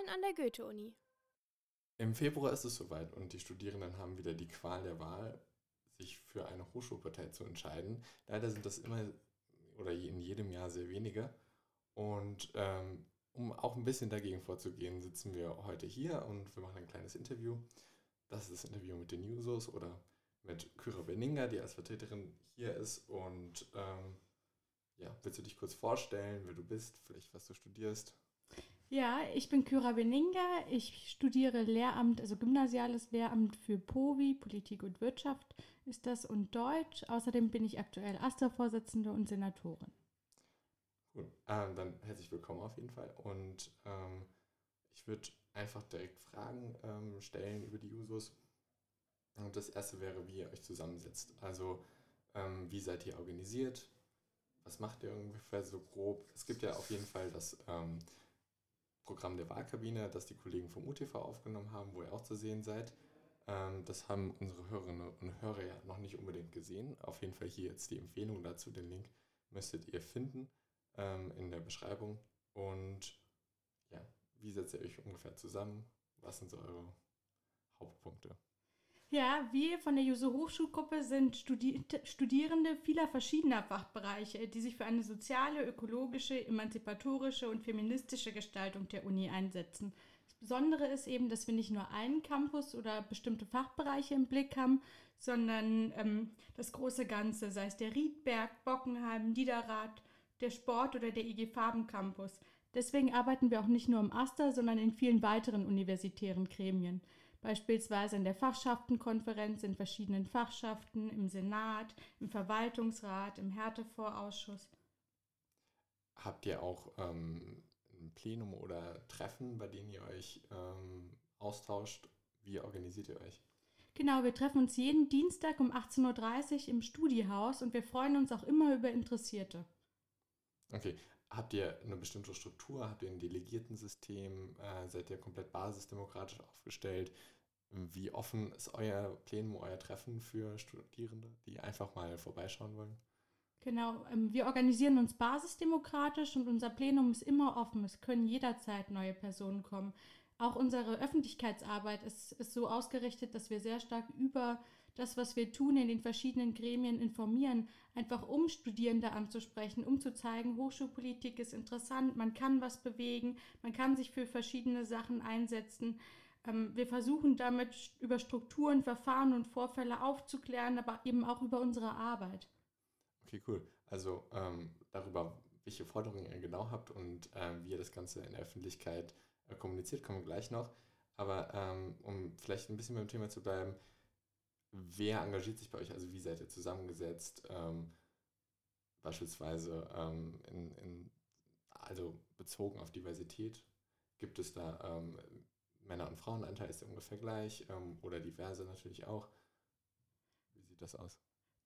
Wahlen an der Goethe-Uni. Im Februar ist es soweit und die Studierenden haben wieder die Qual der Wahl, sich für eine Hochschulpartei zu entscheiden. Leider sind das immer oder in jedem Jahr sehr wenige. Und ähm, um auch ein bisschen dagegen vorzugehen, sitzen wir heute hier und wir machen ein kleines Interview. Das ist das Interview mit den Jusos oder mit Kyra Beninga, die als Vertreterin hier ist. Und ähm, ja, willst du dich kurz vorstellen, wer du bist, vielleicht was du studierst? Ja, ich bin Kyra Beninga. Ich studiere Lehramt, also gymnasiales Lehramt für POVI, Politik und Wirtschaft ist das und Deutsch. Außerdem bin ich aktuell AStA-Vorsitzende und Senatorin. Cool. Ähm, dann herzlich willkommen auf jeden Fall. Und ähm, ich würde einfach direkt Fragen ähm, stellen über die Jusos. Und das erste wäre, wie ihr euch zusammensetzt. Also, ähm, wie seid ihr organisiert? Was macht ihr ungefähr so grob? Es gibt ja auf jeden Fall das ähm, Programm der Wahlkabine, das die Kollegen vom UTV aufgenommen haben, wo ihr auch zu sehen seid. Ähm, das haben unsere Hörerinnen und Hörer ja noch nicht unbedingt gesehen. Auf jeden Fall hier jetzt die Empfehlung dazu. Den Link müsstet ihr finden ähm, in der Beschreibung. Und ja, wie setzt ihr euch ungefähr zusammen? Was sind so eure Hauptpunkte? Ja, wir von der Juso Hochschulgruppe sind Studi Studierende vieler verschiedener Fachbereiche, die sich für eine soziale, ökologische, emanzipatorische und feministische Gestaltung der Uni einsetzen. Das Besondere ist eben, dass wir nicht nur einen Campus oder bestimmte Fachbereiche im Blick haben, sondern ähm, das große Ganze, sei es der Riedberg, Bockenheim, Niederrad, der Sport oder der IG Farben Campus. Deswegen arbeiten wir auch nicht nur im AStA, sondern in vielen weiteren universitären Gremien beispielsweise in der Fachschaftenkonferenz, in verschiedenen Fachschaften, im Senat, im Verwaltungsrat, im Härtevorausschuss. Habt ihr auch ähm, ein Plenum oder Treffen, bei denen ihr euch ähm, austauscht? Wie organisiert ihr euch? Genau, wir treffen uns jeden Dienstag um 18.30 Uhr im Studiehaus und wir freuen uns auch immer über Interessierte. Okay, Habt ihr eine bestimmte Struktur? Habt ihr ein Delegiertensystem? Äh, seid ihr komplett basisdemokratisch aufgestellt? Wie offen ist euer Plenum, euer Treffen für Studierende, die einfach mal vorbeischauen wollen? Genau, ähm, wir organisieren uns basisdemokratisch und unser Plenum ist immer offen. Es können jederzeit neue Personen kommen. Auch unsere Öffentlichkeitsarbeit ist, ist so ausgerichtet, dass wir sehr stark über das, was wir tun, in den verschiedenen Gremien informieren, einfach um Studierende anzusprechen, um zu zeigen, Hochschulpolitik ist interessant, man kann was bewegen, man kann sich für verschiedene Sachen einsetzen. Ähm, wir versuchen damit über Strukturen, Verfahren und Vorfälle aufzuklären, aber eben auch über unsere Arbeit. Okay, cool. Also ähm, darüber, welche Forderungen ihr genau habt und ähm, wie ihr das Ganze in der Öffentlichkeit äh, kommuniziert, kommen wir gleich noch. Aber ähm, um vielleicht ein bisschen beim Thema zu bleiben, wer engagiert sich bei euch? Also wie seid ihr zusammengesetzt? Ähm, beispielsweise ähm, in, in, also bezogen auf Diversität. Gibt es da ähm, Männer- und Frauenanteil? Ist ungefähr gleich? Ähm, oder diverse natürlich auch? Wie sieht das aus?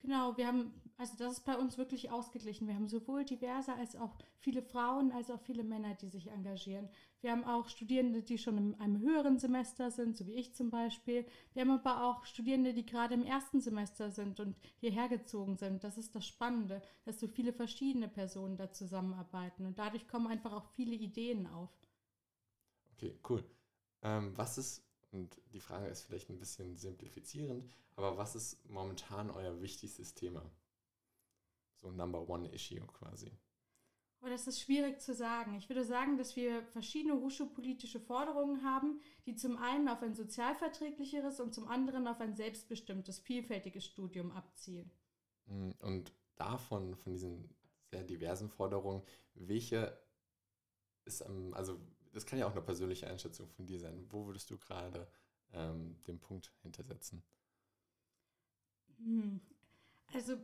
Genau, wir haben, also das ist bei uns wirklich ausgeglichen. Wir haben sowohl diverse als auch viele Frauen als auch viele Männer, die sich engagieren. Wir haben auch Studierende, die schon in einem höheren Semester sind, so wie ich zum Beispiel. Wir haben aber auch Studierende, die gerade im ersten Semester sind und hierher gezogen sind. Das ist das Spannende, dass so viele verschiedene Personen da zusammenarbeiten und dadurch kommen einfach auch viele Ideen auf. Okay, cool. Ähm, was ist und die Frage ist vielleicht ein bisschen simplifizierend, aber was ist momentan euer wichtigstes Thema? So Number One Issue quasi. Oh, das ist schwierig zu sagen. Ich würde sagen, dass wir verschiedene hochschulpolitische Forderungen haben, die zum einen auf ein sozialverträglicheres und zum anderen auf ein selbstbestimmtes, vielfältiges Studium abzielen. Mm, und davon, von diesen sehr diversen Forderungen, welche ist, also das kann ja auch eine persönliche Einschätzung von dir sein. Wo würdest du gerade ähm, den Punkt hintersetzen? Hm. Also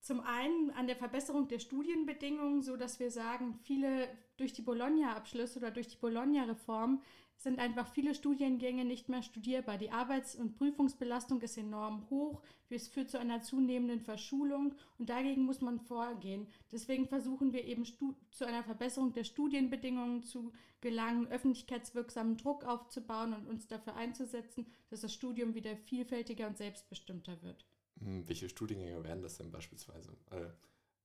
zum einen an der Verbesserung der Studienbedingungen, so dass wir sagen, viele durch die Bologna-Abschlüsse oder durch die Bologna-Reform sind einfach viele Studiengänge nicht mehr studierbar. Die Arbeits- und Prüfungsbelastung ist enorm hoch. Es führt zu einer zunehmenden Verschulung und dagegen muss man vorgehen. Deswegen versuchen wir eben zu einer Verbesserung der Studienbedingungen zu gelangen, öffentlichkeitswirksamen Druck aufzubauen und uns dafür einzusetzen, dass das Studium wieder vielfältiger und selbstbestimmter wird. Hm, welche Studiengänge wären das denn beispielsweise? Weil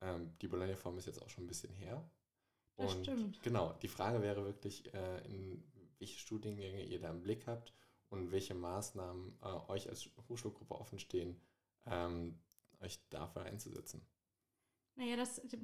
ähm, die Bologna-Form ist jetzt auch schon ein bisschen her. Das und stimmt. genau, die Frage wäre wirklich, äh, in welche Studiengänge ihr da im Blick habt und welche Maßnahmen äh, euch als Hochschulgruppe offen stehen, ähm, euch dafür einzusetzen. Naja, das, ich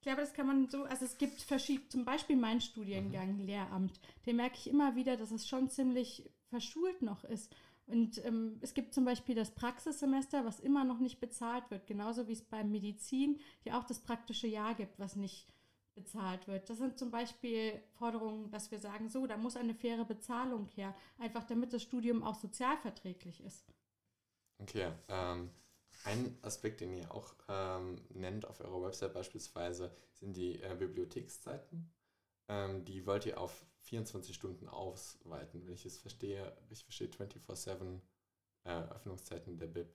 glaube, das kann man so, also es gibt verschiedene, zum Beispiel mein Studiengang mhm. Lehramt, den merke ich immer wieder, dass es schon ziemlich verschult noch ist. Und ähm, es gibt zum Beispiel das Praxissemester, was immer noch nicht bezahlt wird, genauso wie es beim Medizin ja auch das praktische Jahr gibt, was nicht bezahlt wird. Das sind zum Beispiel Forderungen, dass wir sagen, so, da muss eine faire Bezahlung her, einfach damit das Studium auch sozialverträglich ist. Okay, ähm, ein Aspekt, den ihr auch ähm, nennt auf eurer Website beispielsweise, sind die äh, Bibliothekszeiten. Ähm, die wollt ihr auf 24 Stunden ausweiten, wenn ich es verstehe. Ich verstehe 24-7 äh, Öffnungszeiten der Bib.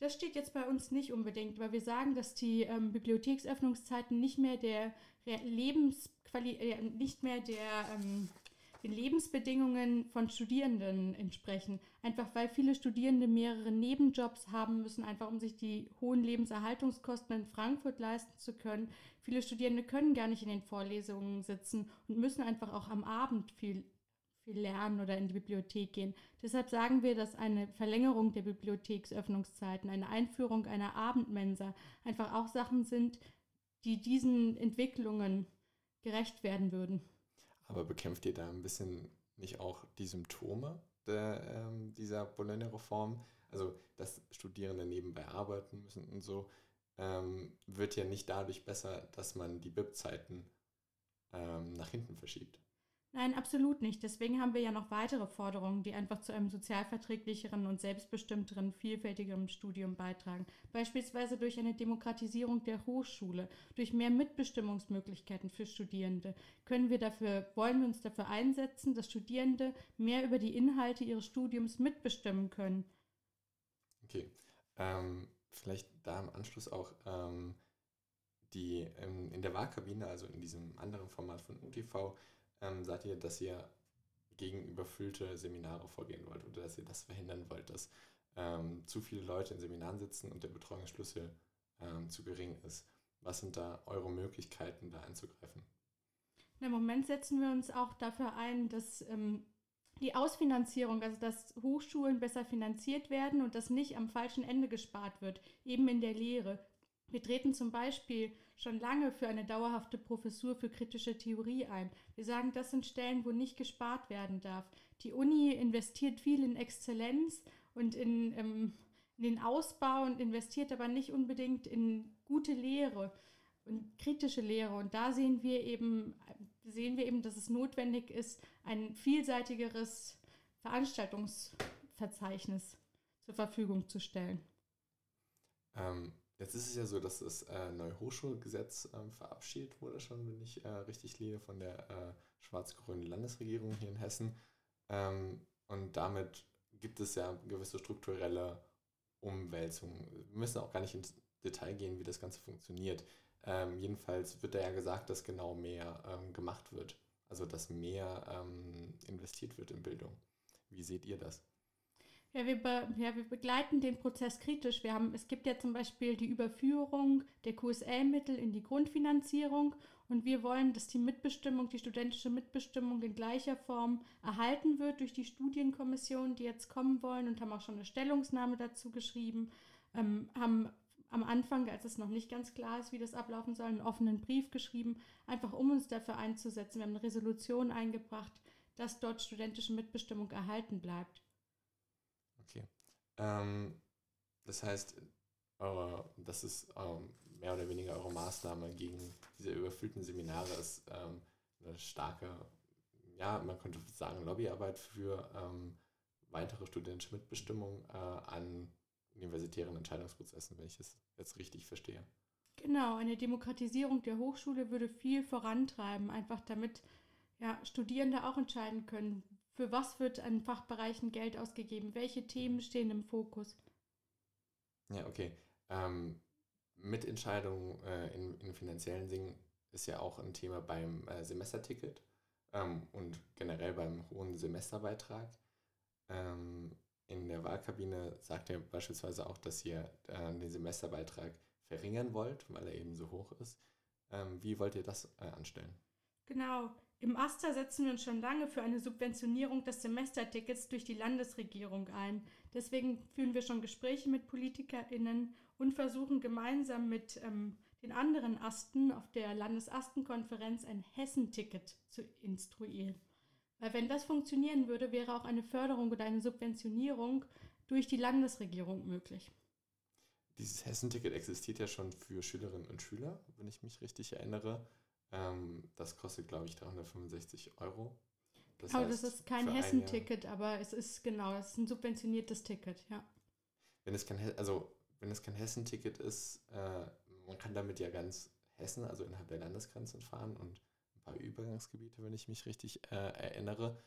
Das steht jetzt bei uns nicht unbedingt, weil wir sagen, dass die ähm, Bibliotheksöffnungszeiten nicht mehr der Lebensqualität, äh, nicht mehr der ähm, den Lebensbedingungen von Studierenden entsprechen. Einfach weil viele Studierende mehrere Nebenjobs haben müssen, einfach um sich die hohen Lebenserhaltungskosten in Frankfurt leisten zu können. Viele Studierende können gar nicht in den Vorlesungen sitzen und müssen einfach auch am Abend viel, viel lernen oder in die Bibliothek gehen. Deshalb sagen wir, dass eine Verlängerung der Bibliotheksöffnungszeiten, eine Einführung einer Abendmensa einfach auch Sachen sind, die diesen Entwicklungen gerecht werden würden. Aber bekämpft ihr da ein bisschen nicht auch die Symptome der, ähm, dieser Bologna-Reform? Also, dass Studierende nebenbei arbeiten müssen und so, ähm, wird ja nicht dadurch besser, dass man die BIP-Zeiten ähm, nach hinten verschiebt. Nein, absolut nicht. Deswegen haben wir ja noch weitere Forderungen, die einfach zu einem sozialverträglicheren und selbstbestimmteren, vielfältigeren Studium beitragen. Beispielsweise durch eine Demokratisierung der Hochschule, durch mehr Mitbestimmungsmöglichkeiten für Studierende. Können wir dafür, wollen wir uns dafür einsetzen, dass Studierende mehr über die Inhalte ihres Studiums mitbestimmen können? Okay. Ähm, vielleicht da im Anschluss auch ähm, die ähm, in der Wahlkabine, also in diesem anderen Format von UTV, ähm, sagt ihr, dass ihr gegen überfüllte Seminare vorgehen wollt oder dass ihr das verhindern wollt, dass ähm, zu viele Leute in Seminaren sitzen und der Betreuungsschlüssel ähm, zu gering ist. Was sind da eure Möglichkeiten, da einzugreifen? Im Moment setzen wir uns auch dafür ein, dass ähm, die Ausfinanzierung, also dass Hochschulen besser finanziert werden und dass nicht am falschen Ende gespart wird, eben in der Lehre. Wir treten zum Beispiel schon lange für eine dauerhafte Professur für kritische Theorie ein. Wir sagen, das sind Stellen, wo nicht gespart werden darf. Die Uni investiert viel in Exzellenz und in, ähm, in den Ausbau und investiert aber nicht unbedingt in gute Lehre und kritische Lehre. Und da sehen wir eben, sehen wir eben, dass es notwendig ist, ein vielseitigeres Veranstaltungsverzeichnis zur Verfügung zu stellen. Ähm, Jetzt ist es ja so, dass das äh, neue Hochschulgesetz äh, verabschiedet wurde, schon, wenn ich äh, richtig liege, von der äh, schwarz-grünen Landesregierung hier in Hessen. Ähm, und damit gibt es ja gewisse strukturelle Umwälzungen. Wir müssen auch gar nicht ins Detail gehen, wie das Ganze funktioniert. Ähm, jedenfalls wird da ja gesagt, dass genau mehr ähm, gemacht wird. Also dass mehr ähm, investiert wird in Bildung. Wie seht ihr das? Ja wir, be, ja, wir begleiten den Prozess kritisch. Wir haben, es gibt ja zum Beispiel die Überführung der QSL-Mittel in die Grundfinanzierung und wir wollen, dass die Mitbestimmung, die studentische Mitbestimmung in gleicher Form erhalten wird durch die Studienkommission, die jetzt kommen wollen und haben auch schon eine Stellungnahme dazu geschrieben, ähm, haben am Anfang, als es noch nicht ganz klar ist, wie das ablaufen soll, einen offenen Brief geschrieben, einfach um uns dafür einzusetzen. Wir haben eine Resolution eingebracht, dass dort studentische Mitbestimmung erhalten bleibt. Ähm, das heißt, eure, das ist ähm, mehr oder weniger eure Maßnahme gegen diese überfüllten Seminare, ist ähm, eine starke, ja, man könnte sagen, Lobbyarbeit für ähm, weitere studentische Mitbestimmung äh, an universitären Entscheidungsprozessen, wenn ich es jetzt richtig verstehe. Genau, eine Demokratisierung der Hochschule würde viel vorantreiben, einfach damit ja, Studierende auch entscheiden können, für was wird an Fachbereichen Geld ausgegeben? Welche Themen stehen im Fokus? Ja, okay. Ähm, Mitentscheidung äh, in, in finanziellen Dingen ist ja auch ein Thema beim äh, Semesterticket ähm, und generell beim hohen Semesterbeitrag. Ähm, in der Wahlkabine sagt er beispielsweise auch, dass ihr äh, den Semesterbeitrag verringern wollt, weil er eben so hoch ist. Ähm, wie wollt ihr das äh, anstellen? Genau. Im Aster setzen wir uns schon lange für eine Subventionierung des Semestertickets durch die Landesregierung ein. Deswegen führen wir schon Gespräche mit PolitikerInnen und versuchen gemeinsam mit ähm, den anderen Asten auf der Landesastenkonferenz ein Hessenticket zu instruieren. Weil wenn das funktionieren würde, wäre auch eine Förderung oder eine Subventionierung durch die Landesregierung möglich. Dieses Hessenticket existiert ja schon für Schülerinnen und Schüler, wenn ich mich richtig erinnere. Ähm, das kostet, glaube ich, 365 Euro. Das aber heißt, das ist kein Hessenticket, aber es ist genau, es ist ein subventioniertes Ticket, ja. Wenn es kein, also wenn es kein Hessenticket ist, äh, man kann damit ja ganz Hessen, also innerhalb der Landesgrenzen fahren und ein paar Übergangsgebiete, wenn ich mich richtig äh, erinnere.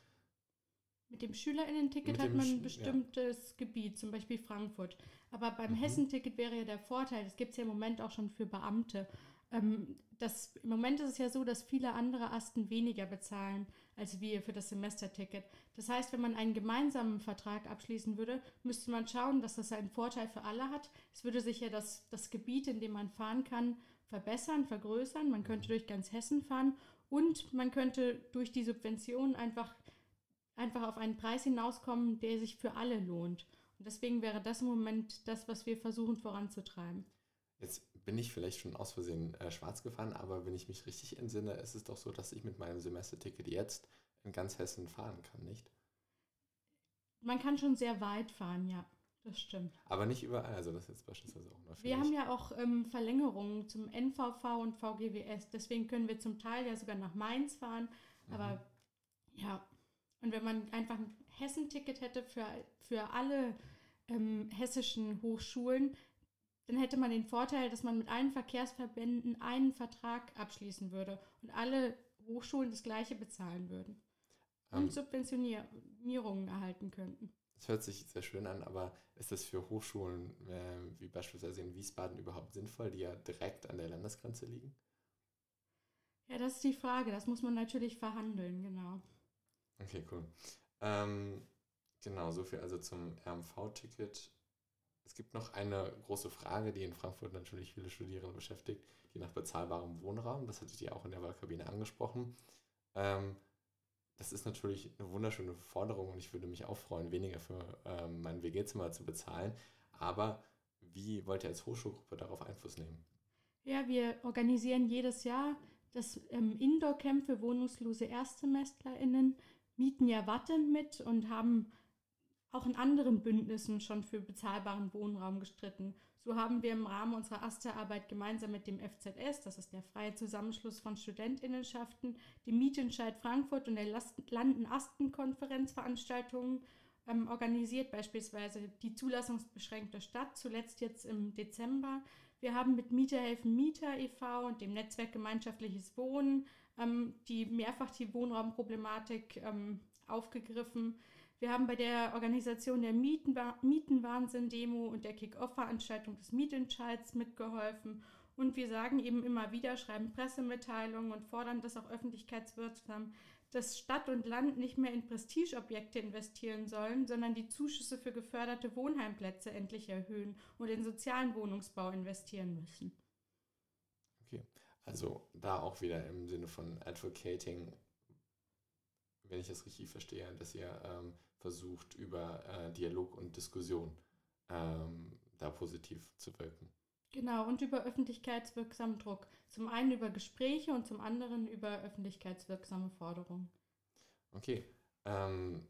Mit dem Schülerinnen-Ticket hat man ein bestimmtes ja. Gebiet, zum Beispiel Frankfurt. Aber beim mhm. Hessenticket wäre ja der Vorteil, das gibt es ja im Moment auch schon für Beamte. Ähm, das, Im Moment ist es ja so, dass viele andere Asten weniger bezahlen als wir für das Semesterticket. Das heißt, wenn man einen gemeinsamen Vertrag abschließen würde, müsste man schauen, dass das einen Vorteil für alle hat. Es würde sich ja das, das Gebiet, in dem man fahren kann, verbessern, vergrößern. Man könnte durch ganz Hessen fahren und man könnte durch die Subvention einfach, einfach auf einen Preis hinauskommen, der sich für alle lohnt. Und deswegen wäre das im Moment das, was wir versuchen voranzutreiben. Jetzt bin ich vielleicht schon aus Versehen äh, schwarz gefahren, aber wenn ich mich richtig entsinne, ist es doch so, dass ich mit meinem Semesterticket jetzt in ganz Hessen fahren kann, nicht? Man kann schon sehr weit fahren, ja. Das stimmt. Aber nicht überall, also das ist jetzt beispielsweise auch noch Wir haben ja auch ähm, Verlängerungen zum NVV und VGWS, deswegen können wir zum Teil ja sogar nach Mainz fahren. Mhm. Aber ja, und wenn man einfach ein Hessenticket hätte für, für alle ähm, hessischen Hochschulen, dann hätte man den Vorteil, dass man mit allen Verkehrsverbänden einen Vertrag abschließen würde und alle Hochschulen das gleiche bezahlen würden und ähm, Subventionierungen erhalten könnten. Das hört sich sehr schön an, aber ist das für Hochschulen äh, wie beispielsweise in Wiesbaden überhaupt sinnvoll, die ja direkt an der Landesgrenze liegen? Ja, das ist die Frage. Das muss man natürlich verhandeln, genau. Okay, cool. Ähm, genau, so viel also zum RMV-Ticket. Es gibt noch eine große Frage, die in Frankfurt natürlich viele Studierende beschäftigt, die nach bezahlbarem Wohnraum. Das hattet ihr auch in der Wahlkabine angesprochen. Ähm, das ist natürlich eine wunderschöne Forderung und ich würde mich auch freuen, weniger für ähm, mein WG-Zimmer zu bezahlen. Aber wie wollt ihr als Hochschulgruppe darauf Einfluss nehmen? Ja, wir organisieren jedes Jahr das ähm, Indoor-Camp für wohnungslose ErstsemesterInnen, mieten ja Watten mit und haben auch in anderen Bündnissen schon für bezahlbaren Wohnraum gestritten. So haben wir im Rahmen unserer AStA-Arbeit gemeinsam mit dem FZS, das ist der Freie Zusammenschluss von Studentinnenschaften, dem Mietentscheid Frankfurt und der Landen-Asten-Konferenz Veranstaltungen ähm, organisiert, beispielsweise die zulassungsbeschränkte Stadt, zuletzt jetzt im Dezember. Wir haben mit Mieterhelfen Mieter e.V. und dem Netzwerk Gemeinschaftliches Wohnen ähm, die mehrfach die Wohnraumproblematik ähm, aufgegriffen. Wir haben bei der Organisation der Mietenwahnsinn-Demo und der Kick-Off-Veranstaltung des Mietentscheids mitgeholfen. Und wir sagen eben immer wieder, schreiben Pressemitteilungen und fordern das auch öffentlichkeitswirksam, dass Stadt und Land nicht mehr in Prestigeobjekte investieren sollen, sondern die Zuschüsse für geförderte Wohnheimplätze endlich erhöhen und in sozialen Wohnungsbau investieren müssen. Okay, also da auch wieder im Sinne von Advocating wenn ich das richtig verstehe, dass ihr ähm, versucht, über äh, Dialog und Diskussion ähm, da positiv zu wirken. Genau, und über öffentlichkeitswirksamen Druck. Zum einen über Gespräche und zum anderen über öffentlichkeitswirksame Forderungen. Okay, ähm,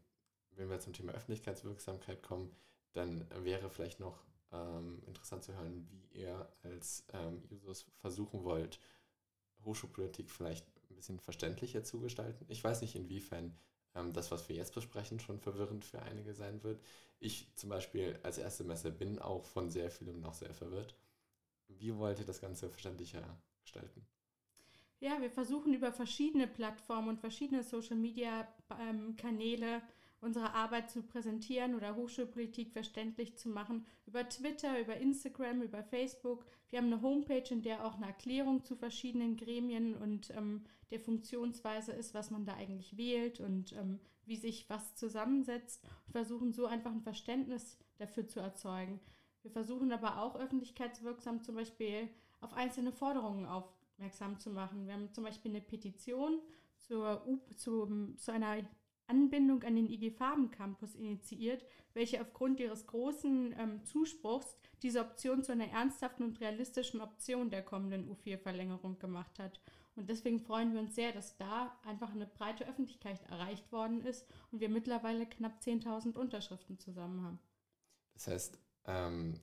wenn wir zum Thema Öffentlichkeitswirksamkeit kommen, dann wäre vielleicht noch ähm, interessant zu hören, wie ihr als ähm, Users versuchen wollt, Hochschulpolitik vielleicht ein bisschen verständlicher zu gestalten. Ich weiß nicht, inwiefern das, was wir jetzt besprechen, schon verwirrend für einige sein wird. Ich zum Beispiel als Erstsemester bin auch von sehr vielem noch sehr verwirrt. Wie wollt ihr das Ganze verständlicher gestalten? Ja, wir versuchen über verschiedene Plattformen und verschiedene Social-Media-Kanäle ähm, unsere Arbeit zu präsentieren oder Hochschulpolitik verständlich zu machen. Über Twitter, über Instagram, über Facebook. Wir haben eine Homepage, in der auch eine Erklärung zu verschiedenen Gremien und ähm, der Funktionsweise ist, was man da eigentlich wählt und ähm, wie sich was zusammensetzt. Und versuchen so einfach ein Verständnis dafür zu erzeugen. Wir versuchen aber auch öffentlichkeitswirksam zum Beispiel auf einzelne Forderungen aufmerksam zu machen. Wir haben zum Beispiel eine Petition zur, U zu, zu einer Anbindung an den IG Farben Campus initiiert, welche aufgrund ihres großen ähm, Zuspruchs diese Option zu einer ernsthaften und realistischen Option der kommenden U4-Verlängerung gemacht hat. Und deswegen freuen wir uns sehr, dass da einfach eine breite Öffentlichkeit erreicht worden ist und wir mittlerweile knapp 10.000 Unterschriften zusammen haben. Das heißt, ähm,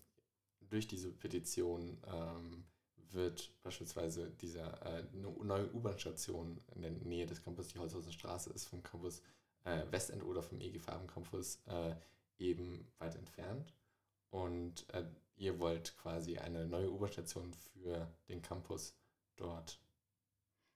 durch diese Petition ähm, wird beispielsweise dieser äh, neue U-Bahn-Station in der Nähe des Campus, die Holzhausen Straße ist, vom Campus äh, Westend oder vom EG Farben Campus äh, eben weit entfernt. Und äh, ihr wollt quasi eine neue U-Bahn-Station für den Campus dort.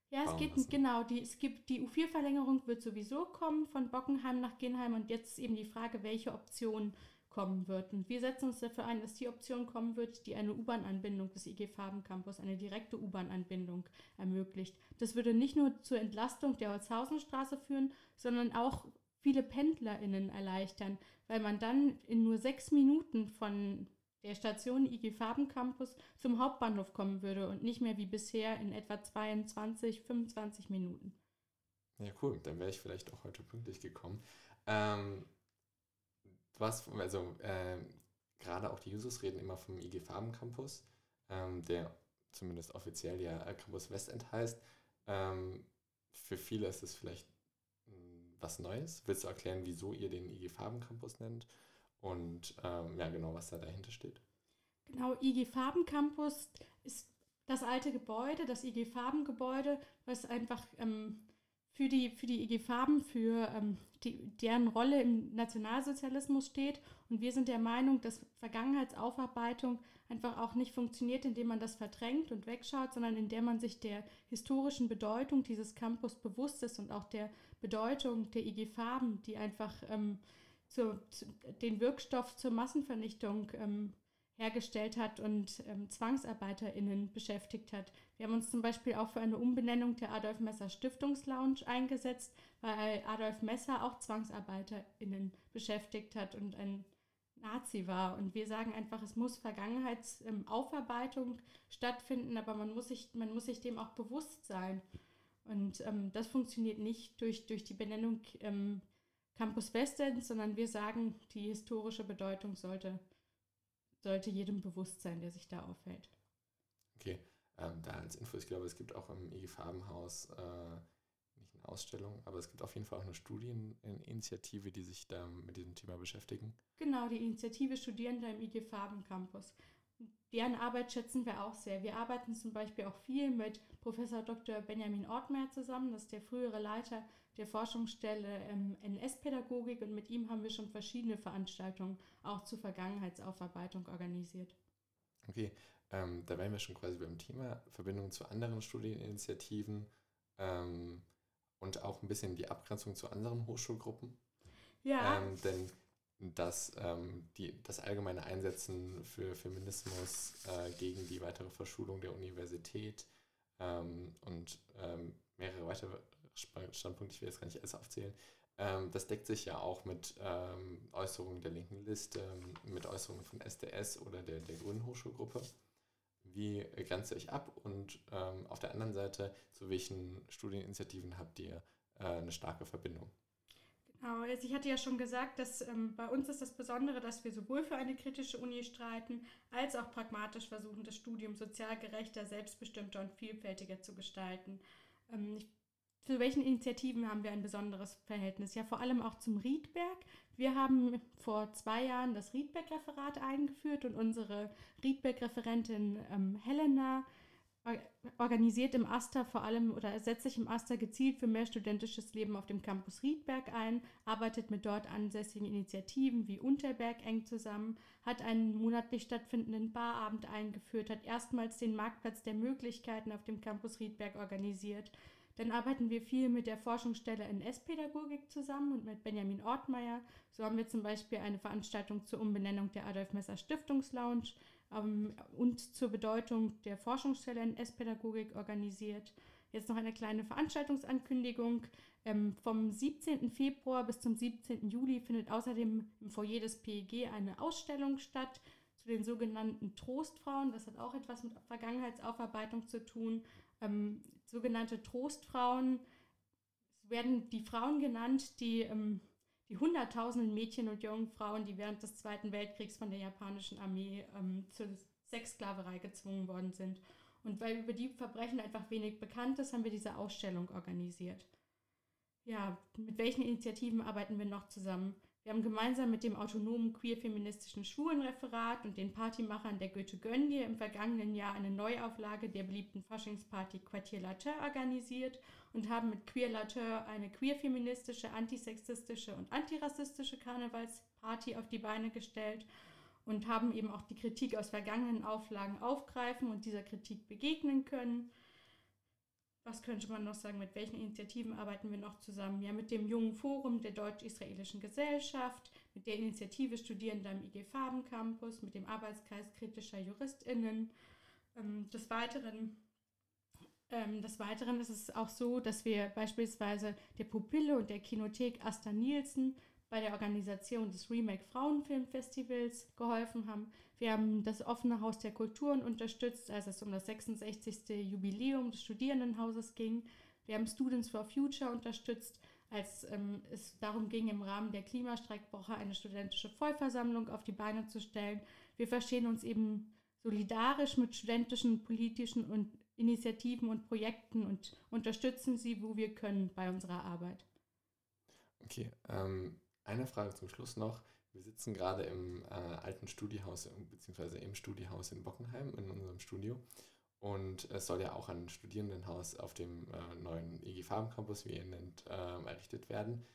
Ja, es geht lassen. genau. Die, es gibt die U4-Verlängerung wird sowieso kommen von Bockenheim nach Genheim und jetzt ist eben die Frage, welche Option kommen wird. Und wir setzen uns dafür ein, dass die Option kommen wird, die eine U-Bahn-Anbindung des IG Farben Campus, eine direkte U-Bahn-Anbindung ermöglicht. Das würde nicht nur zur Entlastung der Holzhausenstraße führen, sondern auch viele PendlerInnen erleichtern, weil man dann in nur sechs Minuten von der Station IG Farben Campus zum Hauptbahnhof kommen würde und nicht mehr wie bisher in etwa 22, 25 Minuten. Ja, cool. Dann wäre ich vielleicht auch heute pünktlich gekommen. Ähm, was, also äh, gerade auch die Users reden immer vom IG Farben Campus, ähm, der zumindest offiziell ja äh, Campus Westend heißt. Ähm, für viele ist es vielleicht mh, hm, was Neues. Willst du erklären, wieso ihr den IG Farben Campus nennt und ähm, ja genau, was da dahinter steht? Genau, IG Farben Campus ist das alte Gebäude, das IG Farben Gebäude, was einfach ähm, für die, für die IG Farben, für ähm, die, deren Rolle im Nationalsozialismus steht. Und wir sind der Meinung, dass Vergangenheitsaufarbeitung einfach auch nicht funktioniert, indem man das verdrängt und wegschaut, sondern indem man sich der historischen Bedeutung dieses Campus bewusst ist und auch der Bedeutung der IG Farben, die einfach ähm, zu, zu, den Wirkstoff zur Massenvernichtung ähm, hergestellt hat und ähm, ZwangsarbeiterInnen beschäftigt hat. Wir haben uns zum Beispiel auch für eine Umbenennung der Adolf Messer Stiftungslounge eingesetzt, weil Adolf Messer auch ZwangsarbeiterInnen beschäftigt hat und ein Nazi war. Und wir sagen einfach, es muss Vergangenheitsaufarbeitung ähm, stattfinden, aber man muss, sich, man muss sich dem auch bewusst sein. Und ähm, das funktioniert nicht durch, durch die Benennung ähm, Campus Westend, sondern wir sagen, die historische Bedeutung sollte sollte jedem bewusst sein, der sich da aufhält. Okay, ähm, da als Info, ich glaube, es gibt auch im IG Farbenhaus äh, nicht eine Ausstellung, aber es gibt auf jeden Fall auch eine Studieninitiative, die sich da mit diesem Thema beschäftigen. Genau, die Initiative Studierende im IG Farben Campus. Deren Arbeit schätzen wir auch sehr. Wir arbeiten zum Beispiel auch viel mit Professor Dr. Benjamin Ortmeier zusammen, das ist der frühere Leiter der Forschungsstelle ähm, NS-Pädagogik und mit ihm haben wir schon verschiedene Veranstaltungen auch zur Vergangenheitsaufarbeitung organisiert. Okay, ähm, da wären wir schon quasi beim Thema Verbindung zu anderen Studieninitiativen ähm, und auch ein bisschen die Abgrenzung zu anderen Hochschulgruppen. Ja. Ähm, denn dass ähm, die, das allgemeine Einsetzen für Feminismus äh, gegen die weitere Verschulung der Universität ähm, und ähm, mehrere weitere Standpunkte, ich will jetzt gar nicht alles aufzählen, ähm, das deckt sich ja auch mit ähm, Äußerungen der linken Liste, mit Äußerungen von SDS oder der, der Grünen Hochschulgruppe. Wie grenzt ihr euch ab und ähm, auf der anderen Seite, zu welchen Studieninitiativen habt ihr äh, eine starke Verbindung? Genau, also ich hatte ja schon gesagt, dass ähm, bei uns ist das Besondere, dass wir sowohl für eine kritische Uni streiten, als auch pragmatisch versuchen, das Studium sozial gerechter, selbstbestimmter und vielfältiger zu gestalten. Ähm, ich zu welchen Initiativen haben wir ein besonderes Verhältnis? Ja, vor allem auch zum Riedberg. Wir haben vor zwei Jahren das Riedberg-Referat eingeführt und unsere Riedberg-Referentin ähm, Helena organisiert im Aster vor allem oder setzt sich im Aster gezielt für mehr studentisches Leben auf dem Campus Riedberg ein, arbeitet mit dort ansässigen Initiativen wie Unterberg eng zusammen, hat einen monatlich stattfindenden Barabend eingeführt, hat erstmals den Marktplatz der Möglichkeiten auf dem Campus Riedberg organisiert dann arbeiten wir viel mit der Forschungsstelle NS-Pädagogik zusammen und mit Benjamin Ortmeier. So haben wir zum Beispiel eine Veranstaltung zur Umbenennung der Adolf Messer Stiftungslounge ähm, und zur Bedeutung der Forschungsstelle NS-Pädagogik organisiert. Jetzt noch eine kleine Veranstaltungsankündigung. Ähm, vom 17. Februar bis zum 17. Juli findet außerdem im Foyer des PEG eine Ausstellung statt zu den sogenannten Trostfrauen. Das hat auch etwas mit Vergangenheitsaufarbeitung zu tun. Ähm, sogenannte Trostfrauen werden die Frauen genannt, die ähm, die hunderttausenden Mädchen und jungen Frauen, die während des Zweiten Weltkriegs von der japanischen Armee ähm, zur Sexsklaverei gezwungen worden sind. Und weil über die Verbrechen einfach wenig bekannt ist, haben wir diese Ausstellung organisiert. Ja, mit welchen Initiativen arbeiten wir noch zusammen? Wir haben gemeinsam mit dem autonomen queer-feministischen Schwulenreferat und den Partymachern der Goethe Gönnie im vergangenen Jahr eine Neuauflage der beliebten Faschingsparty Quartier Latin organisiert und haben mit Queer Latin eine queer-feministische, antisexistische und antirassistische Karnevalsparty auf die Beine gestellt und haben eben auch die Kritik aus vergangenen Auflagen aufgreifen und dieser Kritik begegnen können was könnte man noch sagen, mit welchen Initiativen arbeiten wir noch zusammen? Ja, mit dem Jungen Forum der Deutsch-Israelischen Gesellschaft, mit der Initiative Studierende am IG Farben Campus, mit dem Arbeitskreis kritischer JuristInnen. Ähm, des Weiteren ähm, des Weiteren ist es auch so, dass wir beispielsweise der Pupille und der Kinothek Asta Nielsen bei der Organisation des Remake Frauenfilmfestivals geholfen haben. Wir haben das offene Haus der Kulturen unterstützt, als es um das 66. Jubiläum des Studierendenhauses ging. Wir haben Students for Future unterstützt, als ähm, es darum ging, im Rahmen der Klimastreikwoche eine studentische Vollversammlung auf die Beine zu stellen. Wir verstehen uns eben solidarisch mit studentischen, politischen und Initiativen und Projekten und unterstützen sie, wo wir können, bei unserer Arbeit. Okay, ähm, eine Frage zum Schluss noch. Wir sitzen gerade im äh, alten Studiehaus, beziehungsweise im Studiehaus in Bockenheim, in unserem Studio. Und es soll ja auch ein Studierendenhaus auf dem äh, neuen IG Farben Campus, wie ihr ihn nennt, äh, errichtet werden.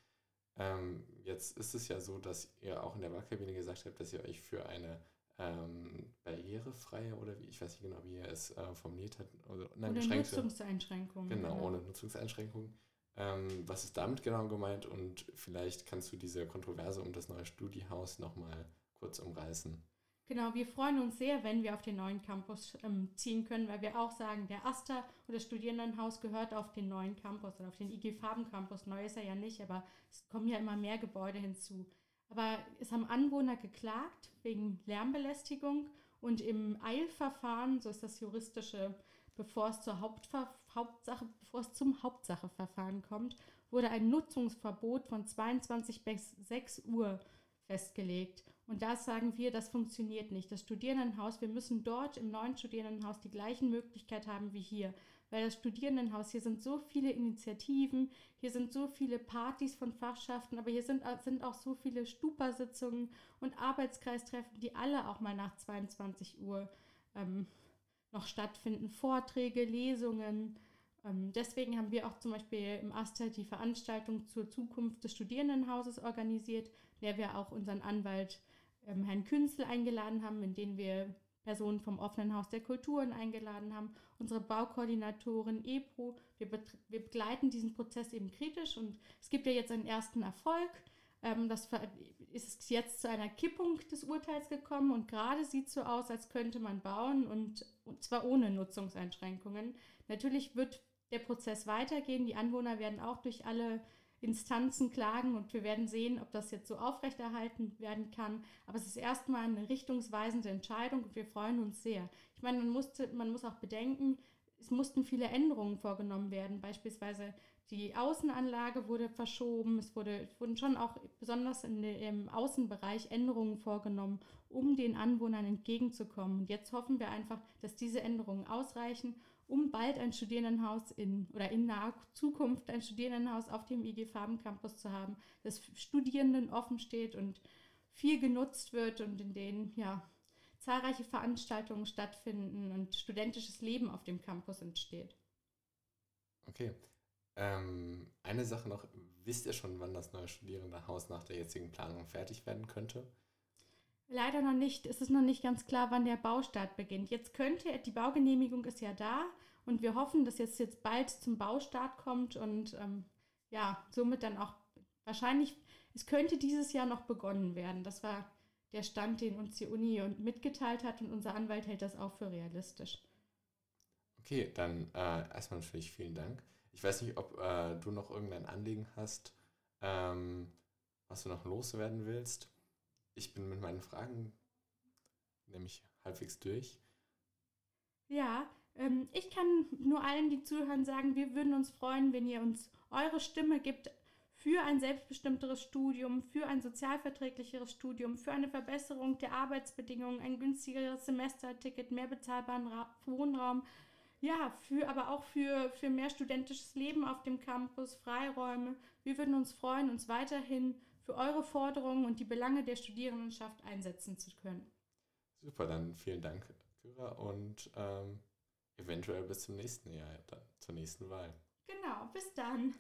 Ähm, jetzt ist es ja so, dass ihr auch in der Wahlkabine gesagt habt, dass ihr euch für eine ähm, barrierefreie oder wie, ich weiß nicht genau, wie ihr es äh, formuliert habt. Oder, nein, ohne Nutzungseinschränkungen. Genau, genau, ohne Nutzungseinschränkungen ähm, was ist damit genau gemeint? Und vielleicht kannst du diese Kontroverse um das neue Studiehaus nochmal kurz umreißen. Genau, wir freuen uns sehr, wenn wir auf den neuen Campus ähm, ziehen können, weil wir auch sagen, der Asta und das Studierendenhaus gehört auf den neuen Campus oder auf den IG Farben Campus. Neu ist er ja nicht, aber es kommen ja immer mehr Gebäude hinzu. Aber es haben Anwohner geklagt wegen Lärmbelästigung und im Eilverfahren, so ist das juristische bevor es zur Hauptver Hauptsache, bevor es zum Hauptsacheverfahren kommt, wurde ein Nutzungsverbot von 22 bis 6 Uhr festgelegt. Und da sagen wir, das funktioniert nicht. Das Studierendenhaus, wir müssen dort im neuen Studierendenhaus die gleichen Möglichkeiten haben wie hier. Weil das Studierendenhaus, hier sind so viele Initiativen, hier sind so viele Partys von Fachschaften, aber hier sind, sind auch so viele Stupa-Sitzungen und Arbeitskreistreffen, die alle auch mal nach 22 Uhr ähm, noch stattfinden, Vorträge, Lesungen. Ähm, deswegen haben wir auch zum Beispiel im Aster die Veranstaltung zur Zukunft des Studierendenhauses organisiert, der wir auch unseren Anwalt ähm, Herrn Künzel eingeladen haben, in den wir Personen vom offenen Haus der Kulturen eingeladen haben, unsere Baukoordinatorin EPRO. Wir, wir begleiten diesen Prozess eben kritisch und es gibt ja jetzt einen ersten Erfolg. Ähm, das ist jetzt zu einer Kippung des Urteils gekommen und gerade sieht es so aus, als könnte man bauen und, und zwar ohne Nutzungseinschränkungen. Natürlich wird der Prozess weitergehen. Die Anwohner werden auch durch alle Instanzen klagen und wir werden sehen, ob das jetzt so aufrechterhalten werden kann. Aber es ist erstmal eine richtungsweisende Entscheidung und wir freuen uns sehr. Ich meine, man, musste, man muss auch bedenken, es mussten viele Änderungen vorgenommen werden. Beispielsweise die Außenanlage wurde verschoben. Es, wurde, wurden schon auch besonders in, im Außenbereich Änderungen vorgenommen, um den Anwohnern entgegenzukommen. Und jetzt hoffen wir einfach, dass diese Änderungen ausreichen, um bald ein Studierendenhaus in oder in naher Zukunft ein Studierendenhaus auf dem IG Farben Campus zu haben, das Studierenden offen steht und viel genutzt wird und in denen ja zahlreiche Veranstaltungen stattfinden und studentisches Leben auf dem Campus entsteht. Okay. Ähm, eine Sache noch, wisst ihr schon, wann das neue Studierendenhaus nach der jetzigen Planung fertig werden könnte? Leider noch nicht. Es ist noch nicht ganz klar, wann der Baustart beginnt. Jetzt könnte, die Baugenehmigung ist ja da und wir hoffen, dass jetzt, jetzt bald zum Baustart kommt und ähm, ja, somit dann auch wahrscheinlich, es könnte dieses Jahr noch begonnen werden. Das war der Stand, den uns die Uni mitgeteilt hat und unser Anwalt hält das auch für realistisch. Okay, dann äh, erstmal natürlich vielen Dank. Ich weiß nicht, ob äh, du noch irgendein Anliegen hast, ähm, was du noch loswerden willst. Ich bin mit meinen Fragen nämlich halbwegs durch. Ja, ähm, ich kann nur allen, die zuhören, sagen, wir würden uns freuen, wenn ihr uns eure Stimme gibt für ein selbstbestimmteres Studium, für ein sozialverträglicheres Studium, für eine Verbesserung der Arbeitsbedingungen, ein günstigeres Semesterticket, mehr bezahlbaren Ra Wohnraum, ja, für, aber auch für, für mehr studentisches Leben auf dem Campus, Freiräume. Wir würden uns freuen, uns weiterhin für eure Forderungen und die Belange der Studierendenschaft einsetzen zu können. Super, dann vielen Dank, Kyra, und ähm, eventuell bis zum nächsten Jahr, dann zur nächsten Wahl. Genau, bis dann.